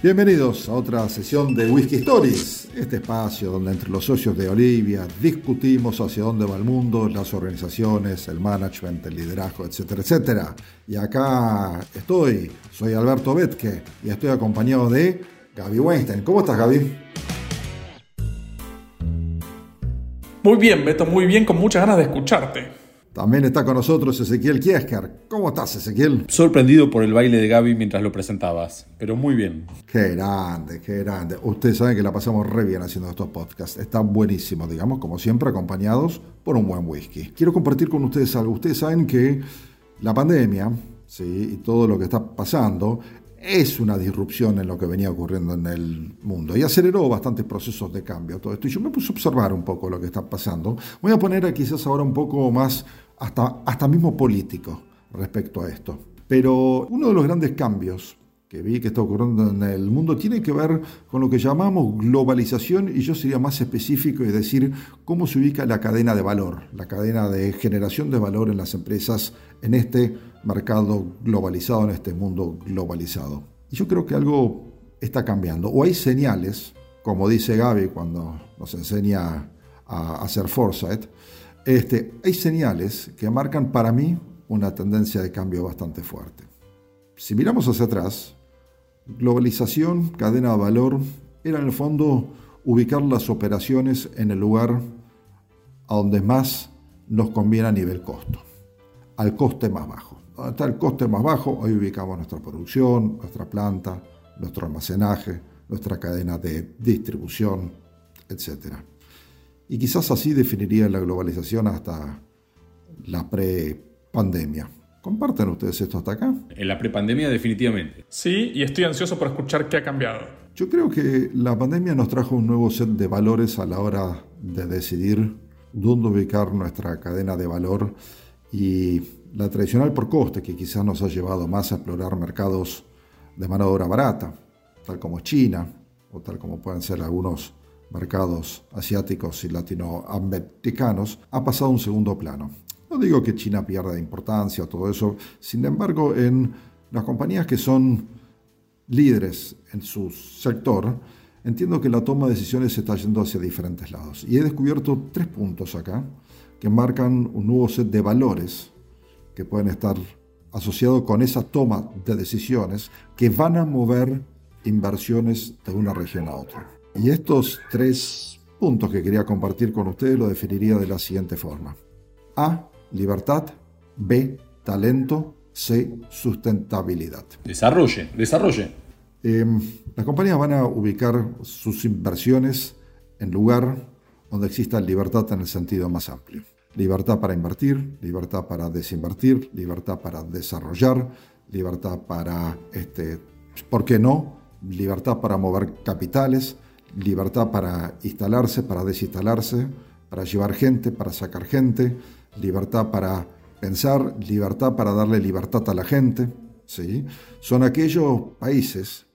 Bienvenidos a otra sesión de Whisky Stories, este espacio donde entre los socios de Olivia discutimos hacia dónde va el mundo, las organizaciones, el management, el liderazgo, etcétera, etcétera. Y acá estoy, soy Alberto Betke y estoy acompañado de Gaby Weinstein. ¿Cómo estás, Gaby? Muy bien, Beto, muy bien, con muchas ganas de escucharte. También está con nosotros Ezequiel Kiesker. ¿Cómo estás, Ezequiel? Sorprendido por el baile de Gaby mientras lo presentabas, pero muy bien. Qué grande, qué grande. Ustedes saben que la pasamos re bien haciendo estos podcasts. Está buenísimo, digamos, como siempre, acompañados por un buen whisky. Quiero compartir con ustedes algo. Ustedes saben que la pandemia, ¿sí? y todo lo que está pasando, es una disrupción en lo que venía ocurriendo en el mundo y aceleró bastantes procesos de cambio todo esto. Y yo me puse a observar un poco lo que está pasando. Voy a poner quizás ahora un poco más, hasta, hasta mismo político respecto a esto. Pero uno de los grandes cambios que vi que está ocurriendo en el mundo tiene que ver con lo que llamamos globalización y yo sería más específico y decir cómo se ubica la cadena de valor, la cadena de generación de valor en las empresas en este mercado globalizado, en este mundo globalizado. Y yo creo que algo está cambiando, o hay señales, como dice Gaby cuando nos enseña a hacer foresight, este, hay señales que marcan para mí una tendencia de cambio bastante fuerte. Si miramos hacia atrás, globalización, cadena de valor, era en el fondo ubicar las operaciones en el lugar a donde más nos conviene a nivel costo, al coste más bajo donde está el coste más bajo, hoy ubicamos nuestra producción, nuestra planta, nuestro almacenaje, nuestra cadena de distribución, etc. Y quizás así definiría la globalización hasta la pre-pandemia. ¿Comparten ustedes esto hasta acá? En la prepandemia definitivamente. Sí, y estoy ansioso por escuchar qué ha cambiado. Yo creo que la pandemia nos trajo un nuevo set de valores a la hora de decidir dónde ubicar nuestra cadena de valor y la tradicional por coste, que quizás nos ha llevado más a explorar mercados de mano de obra barata, tal como China, o tal como pueden ser algunos mercados asiáticos y latinoamericanos, ha pasado a un segundo plano. No digo que China pierda importancia o todo eso, sin embargo, en las compañías que son líderes en su sector, entiendo que la toma de decisiones se está yendo hacia diferentes lados. Y he descubierto tres puntos acá que marcan un nuevo set de valores que pueden estar asociados con esa toma de decisiones que van a mover inversiones de una región a otra. Y estos tres puntos que quería compartir con ustedes lo definiría de la siguiente forma. A, libertad. B, talento. C, sustentabilidad. Desarrolle, desarrolle. Em, las compañías van a ubicar sus inversiones en lugar donde exista libertad en el sentido más amplio. Libertad para invertir, libertad para desinvertir, libertad para desarrollar, libertad para, este, ¿por qué no? Libertad para mover capitales, libertad para instalarse, para desinstalarse, para llevar gente, para sacar gente, libertad para pensar, libertad para darle libertad a la gente. ¿sí? Son aquellos países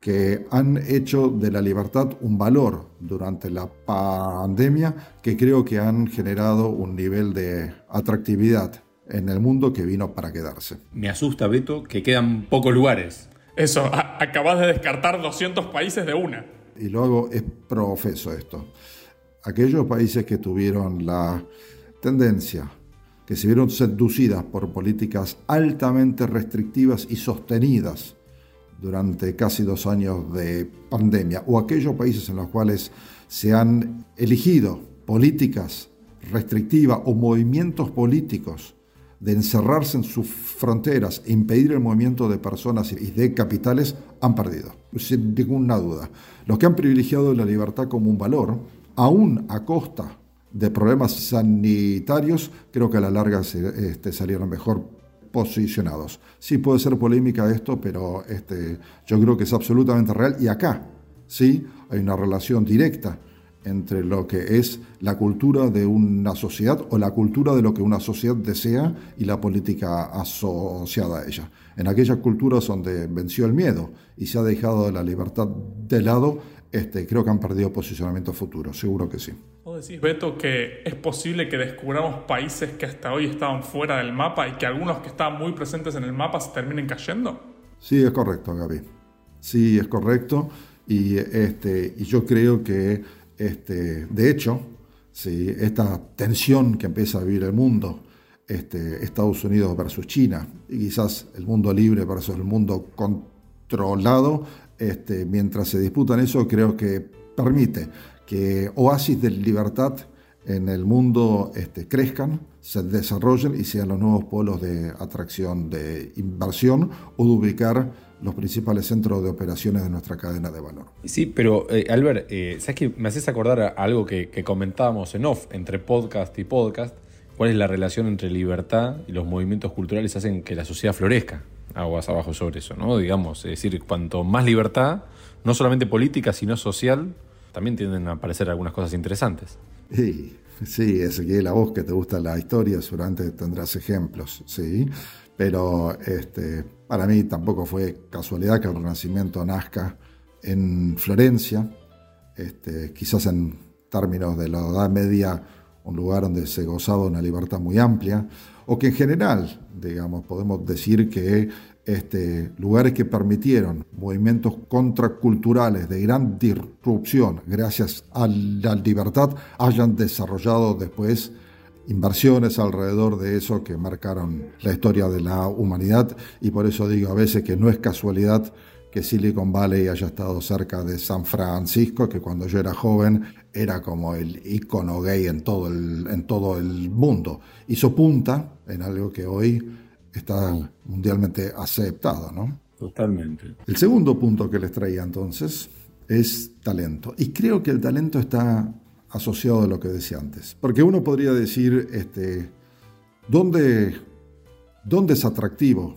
que han hecho de la libertad un valor durante la pandemia que creo que han generado un nivel de atractividad en el mundo que vino para quedarse. Me asusta, Beto, que quedan pocos lugares. Eso, acabas de descartar 200 países de una. Y luego es profeso esto. Aquellos países que tuvieron la tendencia, que se vieron seducidas por políticas altamente restrictivas y sostenidas, durante casi dos años de pandemia, o aquellos países en los cuales se han elegido políticas restrictivas o movimientos políticos de encerrarse en sus fronteras e impedir el movimiento de personas y de capitales, han perdido, sin ninguna duda. Los que han privilegiado la libertad como un valor, aún a costa de problemas sanitarios, creo que a la larga se, este, salieron mejor posicionados. Sí puede ser polémica esto, pero este, yo creo que es absolutamente real y acá sí hay una relación directa entre lo que es la cultura de una sociedad o la cultura de lo que una sociedad desea y la política asociada a ella. En aquellas culturas donde venció el miedo y se ha dejado la libertad de lado, este, creo que han perdido posicionamiento futuro, seguro que sí. ¿Vos decís, Beto, que es posible que descubramos países que hasta hoy estaban fuera del mapa y que algunos que estaban muy presentes en el mapa se terminen cayendo? Sí, es correcto, Gaby. Sí, es correcto. Y, este, y yo creo que, este, de hecho, sí, esta tensión que empieza a vivir el mundo, este, Estados Unidos versus China, y quizás el mundo libre versus el mundo controlado, este, mientras se disputan eso, creo que permite que oasis de libertad en el mundo este, crezcan, se desarrollen y sean los nuevos polos de atracción de inversión o de ubicar los principales centros de operaciones de nuestra cadena de valor. Sí, pero eh, Albert, eh, ¿sabes que me haces acordar a algo que, que, comentábamos en off entre podcast y podcast? ¿Cuál es la relación entre libertad y los movimientos culturales hacen que la sociedad florezca? Aguas abajo sobre eso, ¿no? Digamos, es decir, cuanto más libertad, no solamente política, sino social, también tienden a aparecer algunas cosas interesantes. Sí, sí, Ezequiel, a vos que te gusta la historia, seguramente tendrás ejemplos, sí. Pero este, para mí tampoco fue casualidad que el Renacimiento nazca en Florencia, este, quizás en términos de la Edad Media, un lugar donde se gozaba una libertad muy amplia, o que en general, digamos, podemos decir que este, lugares que permitieron movimientos contraculturales de gran disrupción gracias a la libertad hayan desarrollado después inversiones alrededor de eso que marcaron la historia de la humanidad y por eso digo a veces que no es casualidad que Silicon Valley haya estado cerca de San Francisco, que cuando yo era joven era como el icono gay en todo el, en todo el mundo. Hizo punta en algo que hoy está mundialmente aceptado, ¿no? Totalmente. El segundo punto que les traía entonces es talento. Y creo que el talento está asociado a lo que decía antes. Porque uno podría decir, este, ¿dónde, ¿dónde es atractivo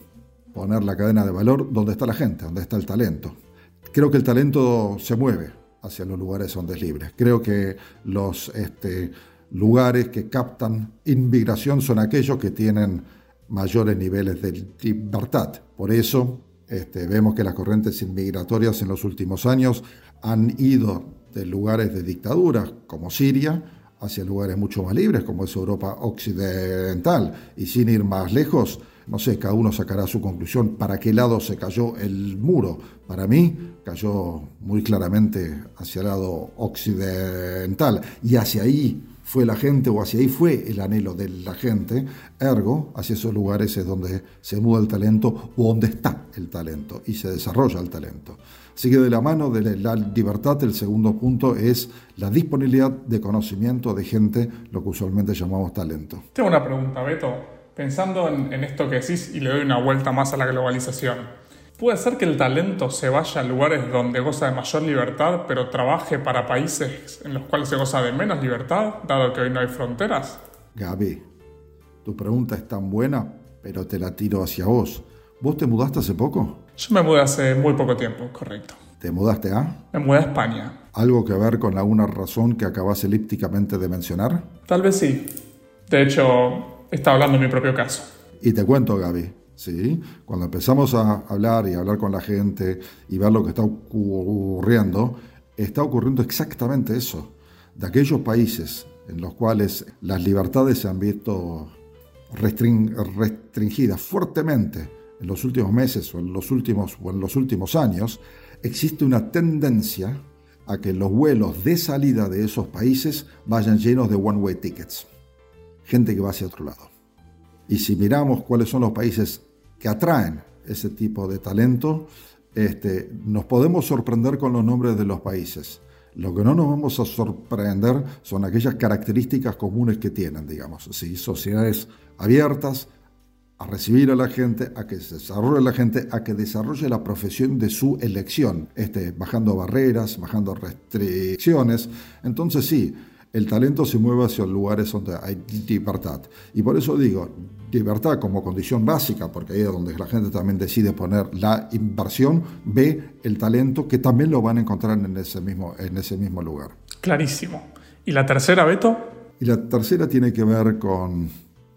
poner la cadena de valor? ¿Dónde está la gente? ¿Dónde está el talento? Creo que el talento se mueve hacia los lugares donde es libre. Creo que los este, lugares que captan inmigración son aquellos que tienen mayores niveles de libertad. Por eso este, vemos que las corrientes inmigratorias en los últimos años han ido de lugares de dictadura como Siria hacia lugares mucho más libres como es Europa occidental y sin ir más lejos, no sé, cada uno sacará su conclusión para qué lado se cayó el muro. Para mí cayó muy claramente hacia el lado occidental y hacia ahí fue la gente o hacia ahí fue el anhelo de la gente, ergo, hacia esos lugares es donde se muda el talento o donde está el talento y se desarrolla el talento. Así que de la mano de la libertad, el segundo punto es la disponibilidad de conocimiento de gente, lo que usualmente llamamos talento. Tengo una pregunta, Beto. Pensando en, esto que decís y le doy una vuelta más a la globalización. ¿Puede ser que el talento se vaya a lugares donde goza de mayor libertad, pero trabaje para países en los cuales se goza de menos libertad, dado que hoy no hay fronteras? Gaby, tu pregunta es tan buena, pero te la tiro hacia vos. ¿Vos te mudaste hace poco? Yo me mudé hace muy poco tiempo, correcto. ¿Te mudaste a? Me mudé a España. ¿Algo que ver con alguna razón que acabas elípticamente de mencionar? Tal vez sí. De hecho, está hablando en mi propio caso. Y te cuento, Gaby. ¿Sí? Cuando empezamos a hablar y hablar con la gente y ver lo que está ocurriendo, está ocurriendo exactamente eso. De aquellos países en los cuales las libertades se han visto restringidas fuertemente en los últimos meses o en los últimos, o en los últimos años, existe una tendencia a que los vuelos de salida de esos países vayan llenos de one-way tickets. Gente que va hacia otro lado. Y si miramos cuáles son los países que atraen ese tipo de talento, este, nos podemos sorprender con los nombres de los países. Lo que no nos vamos a sorprender son aquellas características comunes que tienen, digamos, ¿sí? sociedades abiertas a recibir a la gente, a que se desarrolle la gente, a que desarrolle la profesión de su elección, este, bajando barreras, bajando restricciones. Entonces sí, el talento se mueve hacia lugares donde hay libertad. Y por eso digo, libertad como condición básica, porque ahí es donde la gente también decide poner la inversión, ve el talento que también lo van a encontrar en ese mismo, en ese mismo lugar. Clarísimo. ¿Y la tercera, Beto? Y la tercera tiene que ver con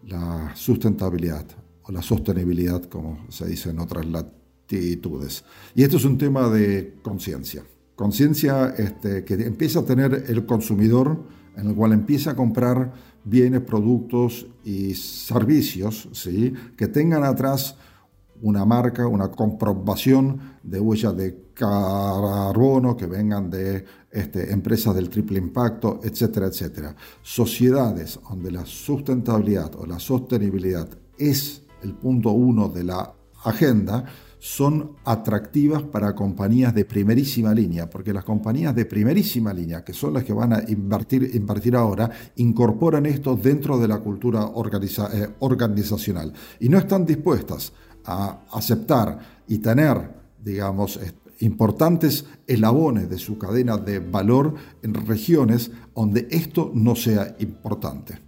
la sustentabilidad o la sostenibilidad, como se dice en otras latitudes. Y esto es un tema de conciencia. Conciencia este, que empieza a tener el consumidor en el cual empieza a comprar bienes, productos y servicios ¿sí? que tengan atrás una marca, una comprobación de huellas de carbono que vengan de este, empresas del triple impacto, etcétera, etcétera. Sociedades donde la sustentabilidad o la sostenibilidad es el punto uno de la agenda, son atractivas para compañías de primerísima línea, porque las compañías de primerísima línea, que son las que van a invertir, invertir ahora, incorporan esto dentro de la cultura eh, organizacional. Y no están dispuestas a aceptar y tener, digamos, importantes eslabones de su cadena de valor en regiones donde esto no sea importante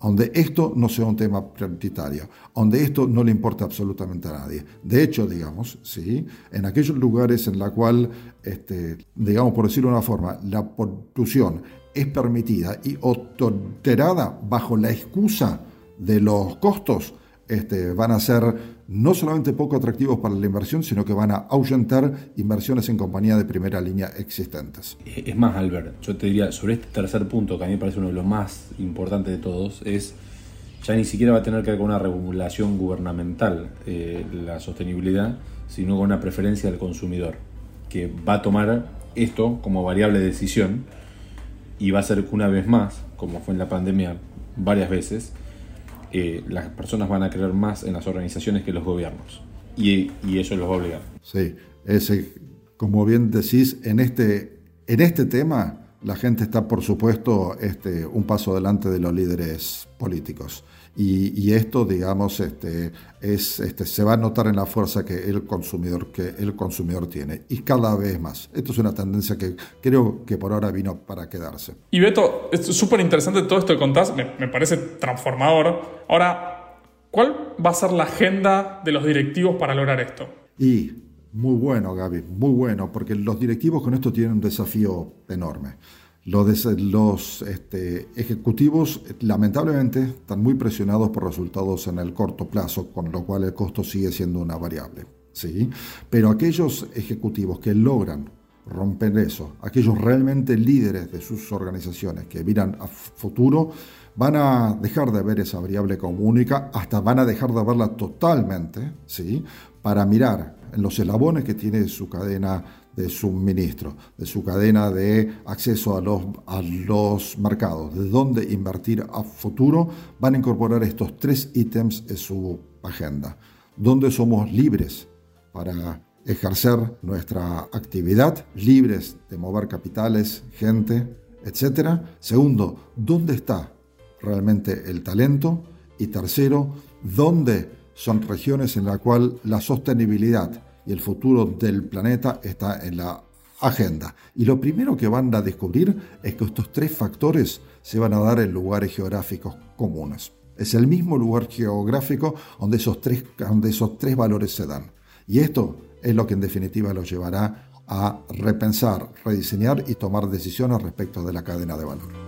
donde esto no sea un tema prioritario, donde esto no le importa absolutamente a nadie. De hecho, digamos, ¿sí? en aquellos lugares en la cual, este, digamos, por decirlo de una forma, la polución es permitida y o tolerada bajo la excusa de los costos, este, van a ser no solamente poco atractivos para la inversión, sino que van a ahuyentar inversiones en compañías de primera línea existentes. Es más, Albert, yo te diría, sobre este tercer punto, que a mí me parece uno de los más importantes de todos, es ya ni siquiera va a tener que ver con una regulación gubernamental eh, la sostenibilidad, sino con una preferencia del consumidor, que va a tomar esto como variable de decisión y va a ser una vez más, como fue en la pandemia varias veces, eh, las personas van a creer más en las organizaciones que los gobiernos. Y, eso los va a obligar. Sí, ese, como bien decís, en este, en este tema la gente está, por supuesto, este, un paso adelante de los líderes políticos. Y, esto, digamos, este, es, este, se va a notar en la fuerza que el, consumidor, que el consumidor tiene. Y cada vez más. Esto es una tendencia que creo que por ahora vino para quedarse. Y Beto, es súper interesante todo esto que contás, me, me parece transformador. Ahora, ¿cuál va a ser la agenda de los directivos para lograr esto? Y muy bueno, Gaby, muy bueno, porque los directivos con esto tienen un desafío enorme. Los, este, ejecutivos, lamentablemente, están muy presionados por resultados en el corto plazo, con lo cual el costo sigue siendo una variable. ¿sí? Pero aquellos ejecutivos que logran romper eso, aquellos realmente líderes de sus organizaciones que miran a futuro, van a dejar de ver esa variable como única, hasta van a dejar de verla totalmente, ¿sí? para mirar en los eslabones que tiene su cadena de suministro, de su cadena de acceso a los, a los mercados, de dónde invertir a futuro, van a incorporar estos tres ítems en su agenda, donde somos libres para ejercer nuestra actividad, libres de mover capitales, gente, etc. Segundo, ¿dónde está realmente el talento? Y tercero, ¿dónde son regiones en las cuales la sostenibilidad y el futuro del planeta está en la agenda. Y lo primero que van a descubrir es que estos tres factores se van a dar en lugares geográficos comunes. Es el mismo lugar geográfico donde esos tres, donde esos tres valores se dan. Y esto es lo que en definitiva los llevará a repensar, rediseñar y tomar decisiones respecto de la cadena de valor.